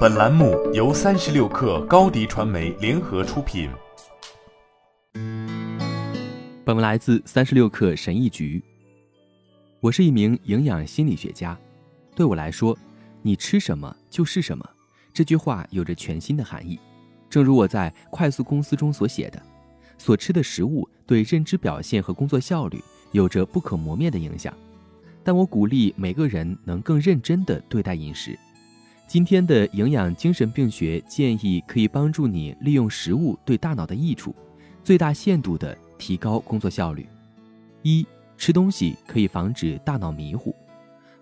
本栏目由三十六氪高低传媒联合出品。本文来自三十六氪神医局。我是一名营养心理学家，对我来说，你吃什么就是什么。这句话有着全新的含义。正如我在快速公司中所写的，所吃的食物对认知表现和工作效率有着不可磨灭的影响。但我鼓励每个人能更认真地对待饮食。今天的营养精神病学建议可以帮助你利用食物对大脑的益处，最大限度地提高工作效率。一吃东西可以防止大脑迷糊。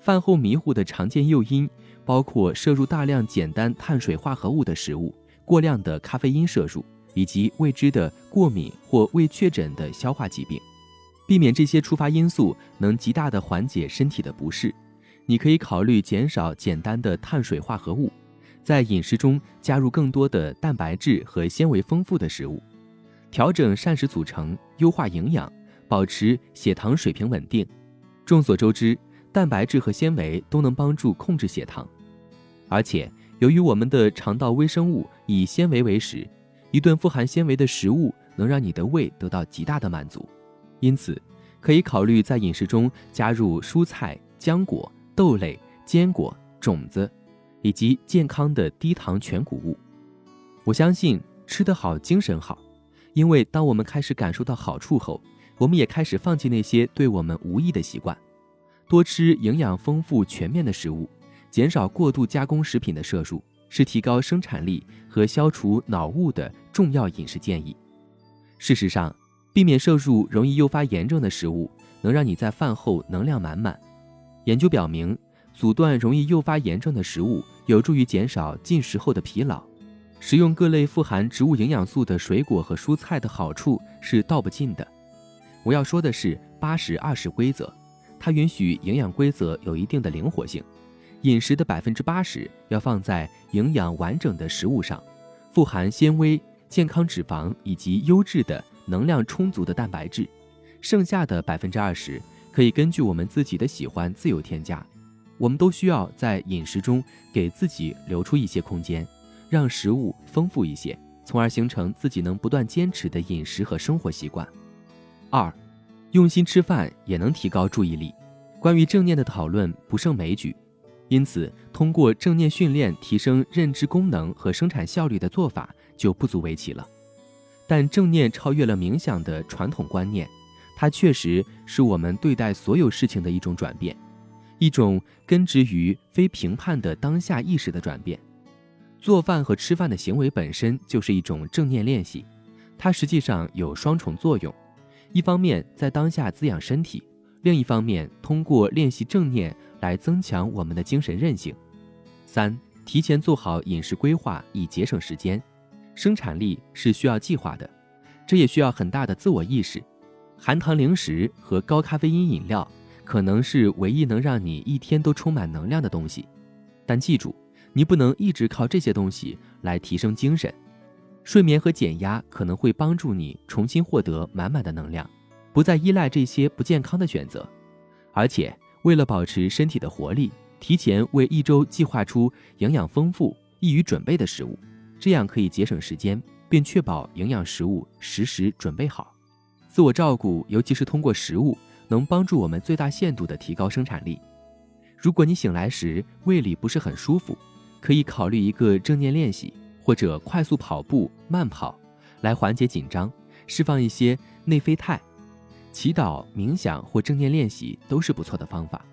饭后迷糊的常见诱因包括摄入大量简单碳水化合物的食物、过量的咖啡因摄入，以及未知的过敏或未确诊的消化疾病。避免这些触发因素，能极大地缓解身体的不适。你可以考虑减少简单的碳水化合物，在饮食中加入更多的蛋白质和纤维丰富的食物，调整膳食组成，优化营养，保持血糖水平稳定。众所周知，蛋白质和纤维都能帮助控制血糖，而且由于我们的肠道微生物以纤维为食，一顿富含纤维的食物能让你的胃得到极大的满足。因此，可以考虑在饮食中加入蔬菜、浆果、豆类、坚果、种子，以及健康的低糖全谷物。我相信吃得好，精神好，因为当我们开始感受到好处后，我们也开始放弃那些对我们无益的习惯，多吃营养丰富、全面的食物，减少过度加工食品的摄入，是提高生产力和消除脑雾的重要饮食建议。事实上，避免摄入容易诱发炎症的食物，能让你在饭后能量满满。研究表明，阻断容易诱发炎症的食物，有助于减少进食后的疲劳。食用各类富含植物营养素的水果和蔬菜的好处是道不尽的。我要说的是八十二十规则，它允许营养规则有一定的灵活性。饮食的百分之八十要放在营养完整的食物上，富含纤维、健康脂肪以及优质的。能量充足的蛋白质，剩下的百分之二十可以根据我们自己的喜欢自由添加。我们都需要在饮食中给自己留出一些空间，让食物丰富一些，从而形成自己能不断坚持的饮食和生活习惯。二，用心吃饭也能提高注意力。关于正念的讨论不胜枚举，因此通过正念训练提升认知功能和生产效率的做法就不足为奇了。但正念超越了冥想的传统观念，它确实是我们对待所有事情的一种转变，一种根植于非评判的当下意识的转变。做饭和吃饭的行为本身就是一种正念练习，它实际上有双重作用：一方面在当下滋养身体，另一方面通过练习正念来增强我们的精神韧性。三、提前做好饮食规划以节省时间。生产力是需要计划的，这也需要很大的自我意识。含糖零食和高咖啡因饮料可能是唯一能让你一天都充满能量的东西，但记住，你不能一直靠这些东西来提升精神。睡眠和减压可能会帮助你重新获得满满的能量，不再依赖这些不健康的选择。而且，为了保持身体的活力，提前为一周计划出营养丰富、易于准备的食物。这样可以节省时间，并确保营养食物实时准备好。自我照顾，尤其是通过食物，能帮助我们最大限度地提高生产力。如果你醒来时胃里不是很舒服，可以考虑一个正念练习，或者快速跑步、慢跑，来缓解紧张，释放一些内啡肽。祈祷、冥想或正念练习都是不错的方法。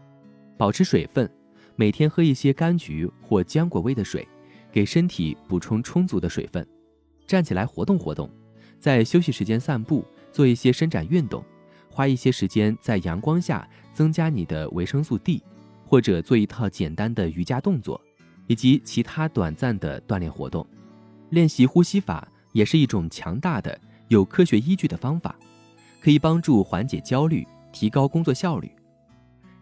保持水分，每天喝一些柑橘或浆果味的水。给身体补充充足的水分，站起来活动活动，在休息时间散步，做一些伸展运动，花一些时间在阳光下增加你的维生素 D，或者做一套简单的瑜伽动作，以及其他短暂的锻炼活动。练习呼吸法也是一种强大的、有科学依据的方法，可以帮助缓解焦虑，提高工作效率。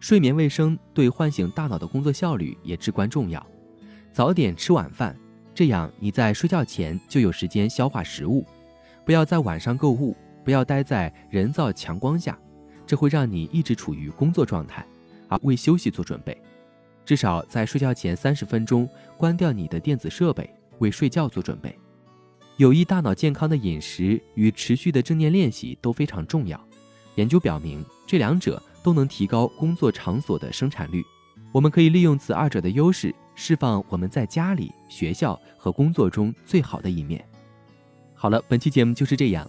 睡眠卫生对唤醒大脑的工作效率也至关重要。早点吃晚饭，这样你在睡觉前就有时间消化食物。不要在晚上购物，不要待在人造强光下，这会让你一直处于工作状态，而为休息做准备。至少在睡觉前三十分钟关掉你的电子设备，为睡觉做准备。有益大脑健康的饮食与持续的正念练习都非常重要。研究表明，这两者都能提高工作场所的生产率。我们可以利用此二者的优势，释放我们在家里、学校和工作中最好的一面。好了，本期节目就是这样，